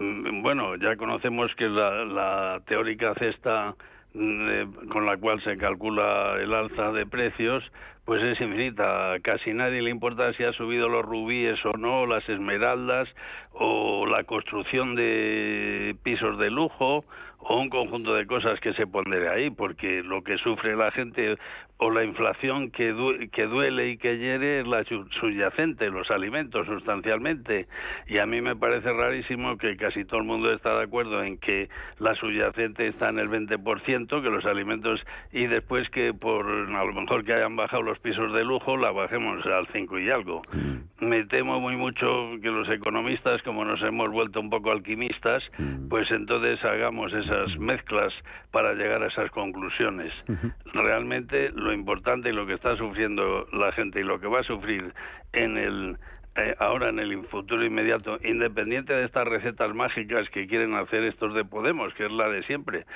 Speaker 18: mm, bueno, ya conocemos que la, teórica cesta con la cual se calcula el alza de precios, pues es infinita. Casi nadie le importa si ha subido los rubíes o no, las esmeraldas o la construcción de pisos de lujo o un conjunto de cosas que se pondré ahí, porque lo que sufre la gente o la inflación que, que duele y que hiere es la subyacente, los alimentos sustancialmente. Y a mí me parece rarísimo que casi todo el mundo está de acuerdo en que la subyacente está en el 20%, que los alimentos, y después que por a lo mejor que hayan bajado los pisos de lujo, la bajemos al 5 y algo. Mm. Me temo muy mucho que los economistas, como nos hemos vuelto un poco alquimistas, mm. pues entonces hagamos esas mezclas para llegar a esas conclusiones. Realmente lo importante y lo que está sufriendo la gente y lo que va a sufrir en el eh, ahora en el futuro inmediato, independiente de estas recetas mágicas que quieren hacer estos de Podemos, que es la de siempre,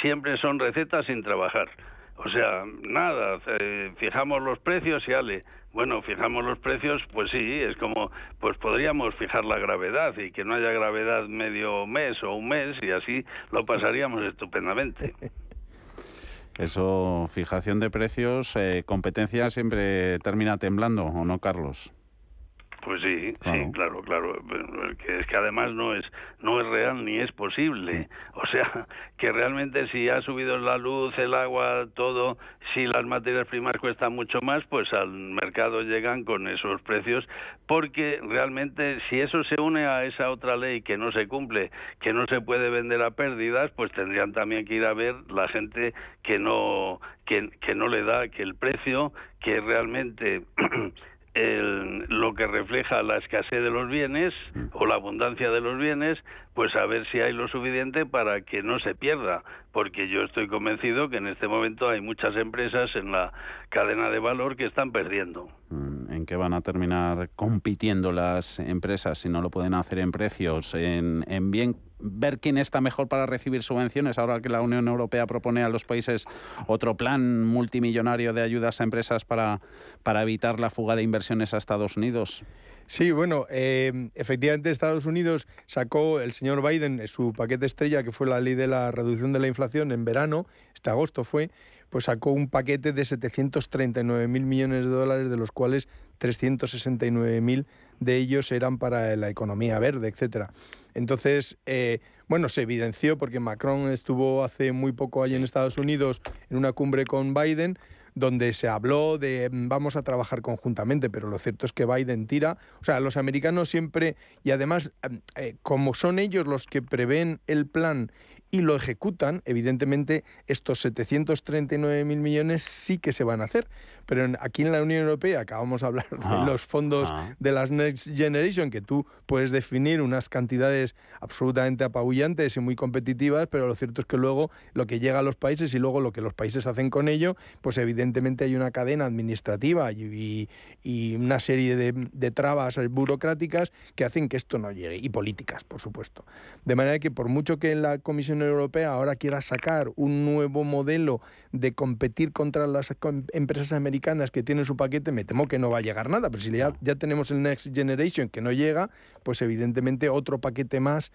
Speaker 18: siempre son recetas sin trabajar. O sea, nada, eh, fijamos los precios y ale. Bueno, fijamos los precios, pues sí, es como, pues podríamos fijar la gravedad y que no haya gravedad medio mes o un mes y así lo pasaríamos estupendamente.
Speaker 2: Eso, fijación de precios, eh, competencia siempre termina temblando, ¿o no, Carlos?
Speaker 18: Pues sí, sí, claro, claro. Es que además no es no es real ni es posible. O sea, que realmente si ha subido la luz, el agua, todo, si las materias primas cuestan mucho más, pues al mercado llegan con esos precios, porque realmente si eso se une a esa otra ley que no se cumple, que no se puede vender a pérdidas, pues tendrían también que ir a ver la gente que no que, que no le da que el precio que realmente el, lo que refleja la escasez de los bienes o la abundancia de los bienes, pues a ver si hay lo suficiente para que no se pierda, porque yo estoy convencido que en este momento hay muchas empresas en la cadena de valor que están perdiendo.
Speaker 2: Mm, ¿En qué van a terminar compitiendo las empresas si no lo pueden hacer en precios? ¿En, en bien ver quién está mejor para recibir subvenciones ahora que la Unión Europea propone a los países otro plan multimillonario de ayudas a empresas para, para evitar la fuga de inversiones a Estados Unidos?
Speaker 17: Sí, bueno, eh, efectivamente Estados Unidos sacó el señor Biden su paquete estrella, que fue la ley de la reducción de la inflación en verano, este agosto fue, pues sacó un paquete de 739 mil millones de dólares, de los cuales 369 mil de ellos eran para la economía verde, etcétera. Entonces, eh, bueno, se evidenció porque Macron estuvo hace muy poco allí en Estados Unidos en una cumbre con Biden donde se habló de mm, vamos a trabajar conjuntamente, pero lo cierto es que Biden tira, o sea, los americanos siempre, y además, mm, eh, como son ellos los que prevén el plan y lo ejecutan, evidentemente estos 739 mil millones sí que se van a hacer, pero aquí en la Unión Europea acabamos de hablar de
Speaker 2: Ah,
Speaker 17: los fondos
Speaker 2: ah.
Speaker 17: de las Next Generation, que tú puedes definir unas cantidades absolutamente apabullantes y muy competitivas, pero lo cierto es que luego lo que llega a los países y luego lo que los países hacen con ello, pues evidentemente hay una cadena administrativa y, y- una serie de, de trabas burocráticas que hacen que esto no llegue, y políticas, por supuesto. De manera que por mucho que la Comisión Europea ahora quiera sacar un nuevo modelo de competir contra las empresas americanas que tienen su paquete, me temo que no va a llegar nada. Pero si ya, ya tenemos el Next Generation que no llega, pues evidentemente otro paquete más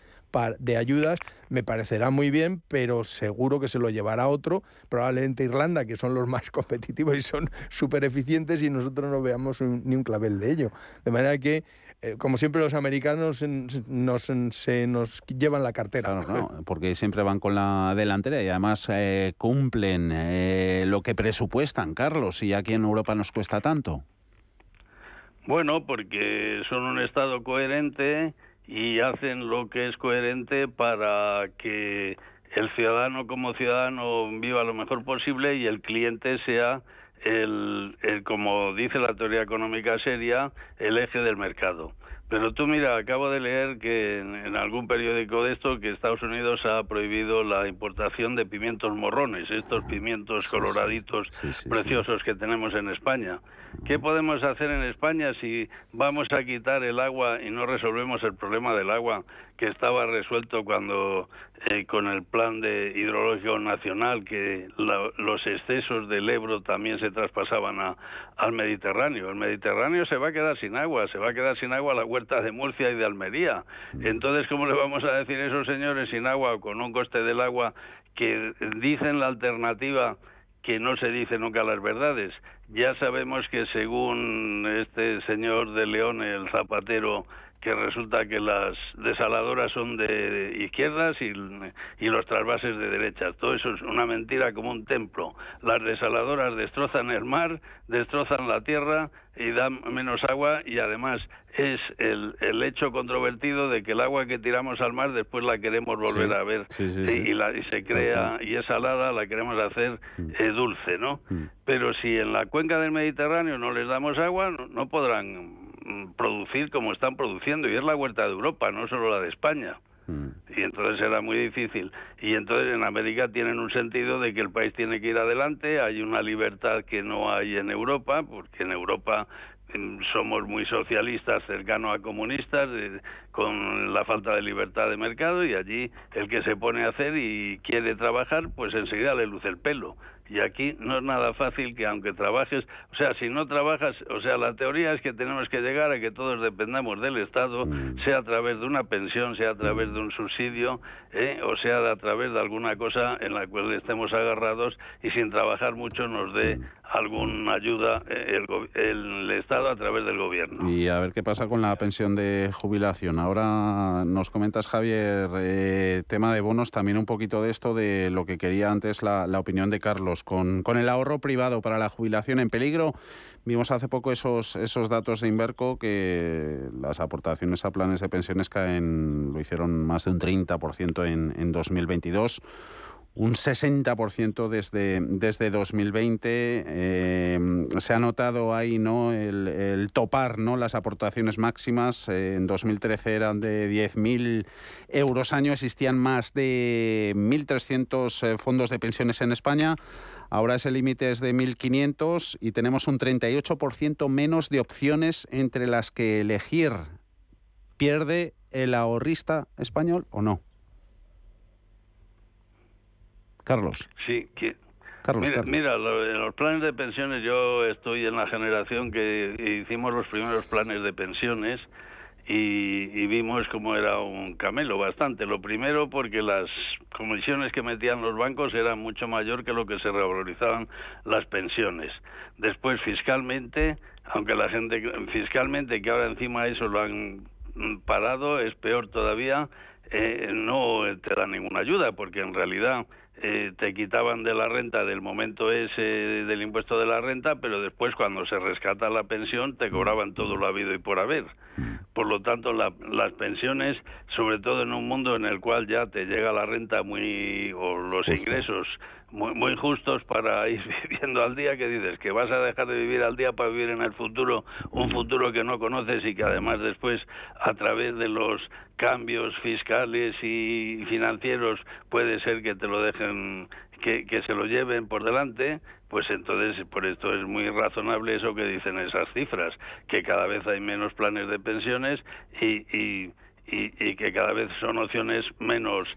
Speaker 17: de ayudas me parecerá muy bien, pero seguro que se lo llevará otro, probablemente Irlanda, que son los más competitivos y son súper eficientes y nosotros no veamos un- ni un clavel de ello. De manera que, eh, como siempre, los americanos nos, se nos llevan la cartera.
Speaker 2: Claro, no, porque siempre van con la delantera y además eh, cumplen eh, lo que presupuestan, Carlos, y aquí en Europa nos cuesta tanto.
Speaker 18: Bueno, porque son un Estado coherente y hacen lo que es coherente para que el ciudadano como ciudadano viva lo mejor posible y el cliente sea el, el como dice la teoría económica seria, el eje del mercado. Pero tú mira, acabo de leer que en, en algún periódico de esto que Estados Unidos ha prohibido la importación de pimientos morrones, estos pimientos coloraditos preciosos que tenemos en España. ¿Qué podemos hacer en España si vamos a quitar el agua y no resolvemos el problema del agua que estaba resuelto cuando eh, con el plan de hidrológico nacional que la- los excesos del Ebro también se traspasaban a- al Mediterráneo? El Mediterráneo se va a quedar sin agua, se va a quedar sin agua la huerta de Murcia y de Almería. Entonces, ¿cómo le vamos a decir a esos señores sin agua o con un coste del agua que dicen la alternativa que no se dice nunca las verdades. Ya sabemos que según este señor de León, el zapatero, que resulta que las desaladoras son de izquierdas y, y los trasvases de derechas. Todo eso es una mentira como un templo. Las desaladoras destrozan el mar, destrozan la tierra y dan menos agua y además es el, el hecho controvertido de que el agua que tiramos al mar después la queremos volver
Speaker 2: Sí,
Speaker 18: a ver
Speaker 2: sí, sí,
Speaker 18: y, la, y se crea y es salada la queremos hacer eh, dulce, ¿no? Pero si en la cuenca del Mediterráneo no les damos agua, no, no podrán mm, producir como están produciendo y es la huerta de Europa, no solo la de España. Y entonces será muy difícil. Y entonces en América tienen un sentido de que el país tiene que ir adelante, hay una libertad que no hay en Europa, porque en Europa em, somos muy socialistas, cercanos a comunistas, eh, con la falta de libertad de mercado, y allí el que se pone a hacer y quiere trabajar, pues enseguida le luce el pelo. Y aquí no es nada fácil que aunque trabajes, o sea, si no trabajas, o sea, la teoría es que tenemos que llegar a que todos dependamos del Estado, sea a través de una pensión, sea a través de un subsidio, ¿eh? o sea a través de alguna cosa en la cual estemos agarrados y sin trabajar mucho nos dé alguna ayuda eh, el, el Estado a través del gobierno.
Speaker 2: Y a ver qué pasa con la pensión de jubilación. Ahora nos comentas, Javier, eh, tema de bonos, también un poquito de esto de lo que quería antes la, la opinión de Carlos. Con, con el ahorro privado para la jubilación en peligro, vimos hace poco esos, esos datos de Inverco que las aportaciones a planes de pensiones caen, lo hicieron más de un 30% en, en 2022 un 60% desde, desde 2020. eh, se ha notado ahí ¿no? el, el topar ¿no? las aportaciones máximas. eh, en 2013 eran de 10.000 euros año, existían más de 1.300 eh, fondos de pensiones en España. Ahora ese límite es de 1.500 y tenemos un 38% menos de opciones entre las que elegir. ¿Pierde el ahorrista español o no? Carlos.
Speaker 18: Sí, que...
Speaker 2: Carlos,
Speaker 18: mira,
Speaker 2: Carlos.
Speaker 18: mira, lo- en los planes de pensiones yo estoy en la generación que hicimos los primeros planes de pensiones y, y vimos cómo era un camelo bastante. Lo primero porque las comisiones que metían los bancos eran mucho mayor que lo que se revalorizaban las pensiones. Después fiscalmente, aunque la gente fiscalmente que ahora encima eso lo han parado, es peor todavía, eh, no te da ninguna ayuda porque en realidad eh, te quitaban de la renta del momento ese del impuesto de la renta, pero después cuando se rescata la pensión te cobraban todo lo habido y por haber. Por lo tanto, las pensiones, sobre todo en un mundo en el cual ya te llega la renta muy o los ingresos muy, muy justos para ir viviendo al día, que dices que vas a dejar de vivir al día para vivir en el futuro, un futuro que no conoces y que además después a través de los cambios fiscales y financieros puede ser que te lo dejen que, que, se lo lleven por delante, pues entonces por esto es muy razonable eso que dicen esas cifras, que cada vez hay menos planes de pensiones y, y, y que cada vez son opciones menos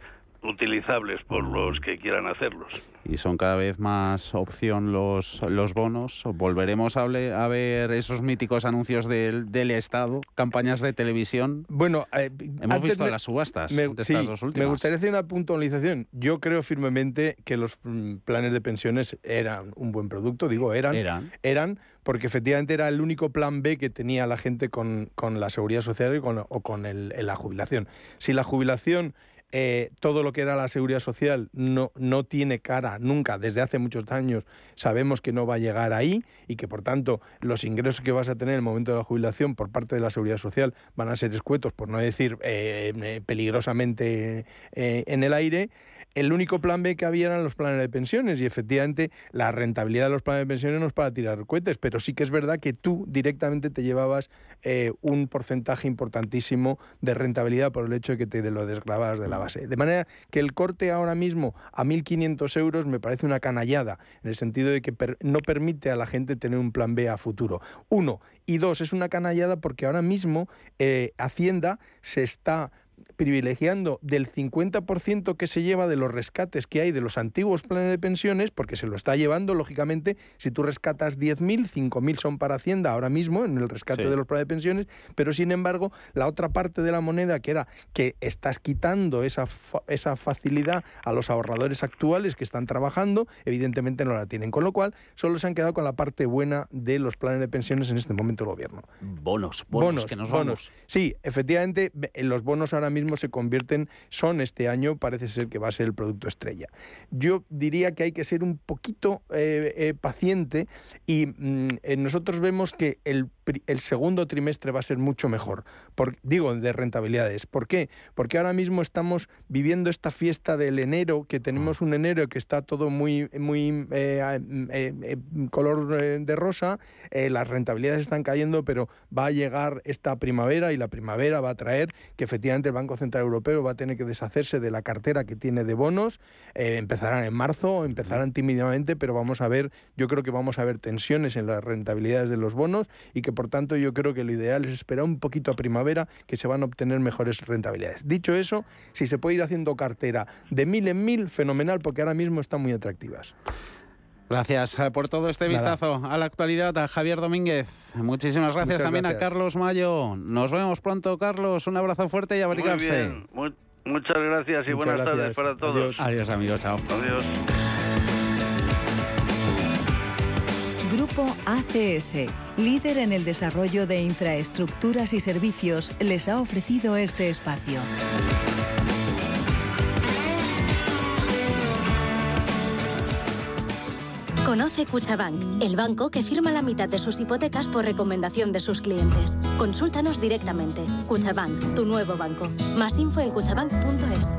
Speaker 18: utilizables por los que quieran hacerlos.
Speaker 2: Y son cada vez más opción los, los bonos. Volveremos a, a ver esos míticos anuncios del, del, Estado, campañas de televisión.
Speaker 17: Bueno,
Speaker 2: eh, hemos visto las subastas
Speaker 17: me,
Speaker 2: de
Speaker 17: sí,
Speaker 2: estas dos últimas.
Speaker 17: Me gustaría hacer una puntualización. Yo creo firmemente que los mm, planes de pensiones eran un buen producto. Digo, eran.
Speaker 2: Eran.
Speaker 17: Eran porque efectivamente era el único plan B que tenía la gente con, con la seguridad social y con, o con el, la jubilación. Si la jubilación eh, todo lo que era la seguridad social no, no tiene cara nunca, desde hace muchos años sabemos que no va a llegar ahí y que por tanto los ingresos que vas a tener en el momento de la jubilación por parte de la seguridad social van a ser escuetos, por no decir eh, eh, peligrosamente en el aire el único plan B que había eran los planes de pensiones y efectivamente la rentabilidad de los planes de pensiones no es para tirar cohetes, pero sí que es verdad que tú directamente te llevabas eh, un porcentaje importantísimo de rentabilidad por el hecho de que te lo desgrababas de la base. De manera que el corte ahora mismo a 1.500 euros me parece una canallada, en el sentido de que no permite a la gente tener un plan B a futuro. Uno. Y dos, es una canallada porque ahora mismo eh, Hacienda se está privilegiando del 50% que se lleva de los rescates que hay de los antiguos planes de pensiones, porque se lo está llevando, lógicamente, si tú rescatas 10.000, 5.000 son para Hacienda ahora mismo en el rescate de los planes de pensiones, pero sin embargo, la otra parte de la moneda, que era que estás quitando esa, esa facilidad a los ahorradores actuales que están trabajando, evidentemente no la tienen, con lo cual solo se han quedado con la parte buena de los planes de pensiones en este momento el gobierno.
Speaker 2: Bonos, bonos, que nos
Speaker 17: bonos. Sí, efectivamente, los bonos ahora mismo se convierten, son este año, parece ser que va a ser el producto estrella. Yo diría que hay que ser un poquito eh, eh, paciente y mm, eh, nosotros vemos que el, el, segundo trimestre va a ser mucho mejor, por, digo, de rentabilidades. ¿Por qué? Porque ahora mismo estamos viviendo esta fiesta del enero, que tenemos un enero que está todo muy, muy color de rosa, las rentabilidades están cayendo, pero va a llegar esta primavera y la primavera va a traer que efectivamente el Banco Central Europeo va a tener que deshacerse de la cartera que tiene de bonos. Eh, empezarán en marzo, empezarán tímidamente, pero vamos a ver, yo creo que vamos a ver tensiones en las rentabilidades de los bonos y que por tanto yo creo que lo ideal es esperar un poquito a primavera que se van a obtener mejores rentabilidades. Dicho eso, si se puede ir haciendo cartera de mil en mil, fenomenal, porque ahora mismo están muy atractivas.
Speaker 2: Gracias eh, por todo este vistazo a la actualidad a Javier Domínguez. Muchísimas gracias también a Carlos Mayo. Nos vemos pronto, Carlos. Un abrazo fuerte y abrigarse.
Speaker 18: muchas gracias y buenas tardes para todos.
Speaker 2: Adiós, amigos. Chao.
Speaker 18: Adiós.
Speaker 10: Grupo ACS, líder en el desarrollo de infraestructuras y servicios, les ha ofrecido este espacio.
Speaker 19: Conoce Cuchabank, el banco que firma la mitad de sus hipotecas por recomendación de sus clientes. Consúltanos directamente. Cuchabank, tu nuevo banco. Más info en cuchabank.es.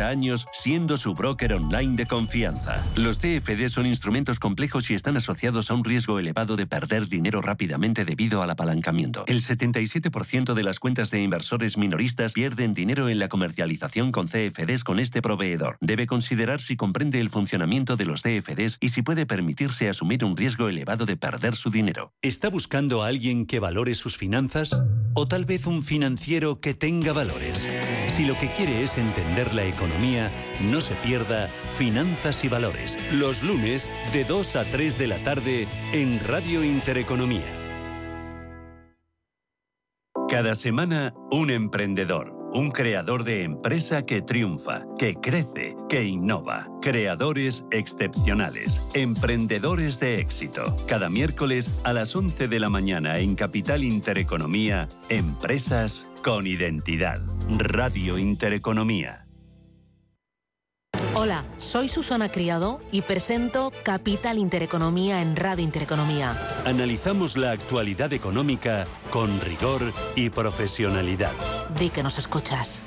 Speaker 1: 30 años siendo su broker online de confianza. Los CFD son instrumentos complejos y están asociados a un riesgo elevado de perder dinero rápidamente debido al apalancamiento. El 77% de las cuentas de inversores minoristas pierden dinero en la comercialización con CFDs con este proveedor. Debe considerar si comprende el funcionamiento de los CFDs y si puede permitirse asumir un riesgo elevado de perder su dinero. ¿Está buscando a alguien que valore sus finanzas? ¿O tal vez un financiero que tenga valores? Si lo que quiere es entender la economía, no se pierda Finanzas y Valores, los lunes de 2 a 3 de la tarde en Radio Intereconomía. Cada semana, un emprendedor, un creador de empresa que triunfa, que crece, que innova. Creadores excepcionales, emprendedores de éxito. Cada miércoles a las 11 de la mañana en Capital Intereconomía, Empresas con Identidad. Radio Intereconomía.
Speaker 20: Hola, soy Susana Criado y presento Capital Intereconomía en Radio Intereconomía.
Speaker 1: Analizamos la actualidad económica con rigor y profesionalidad.
Speaker 20: Di que nos escuchas.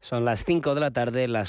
Speaker 21: Son las 5 de la tarde, las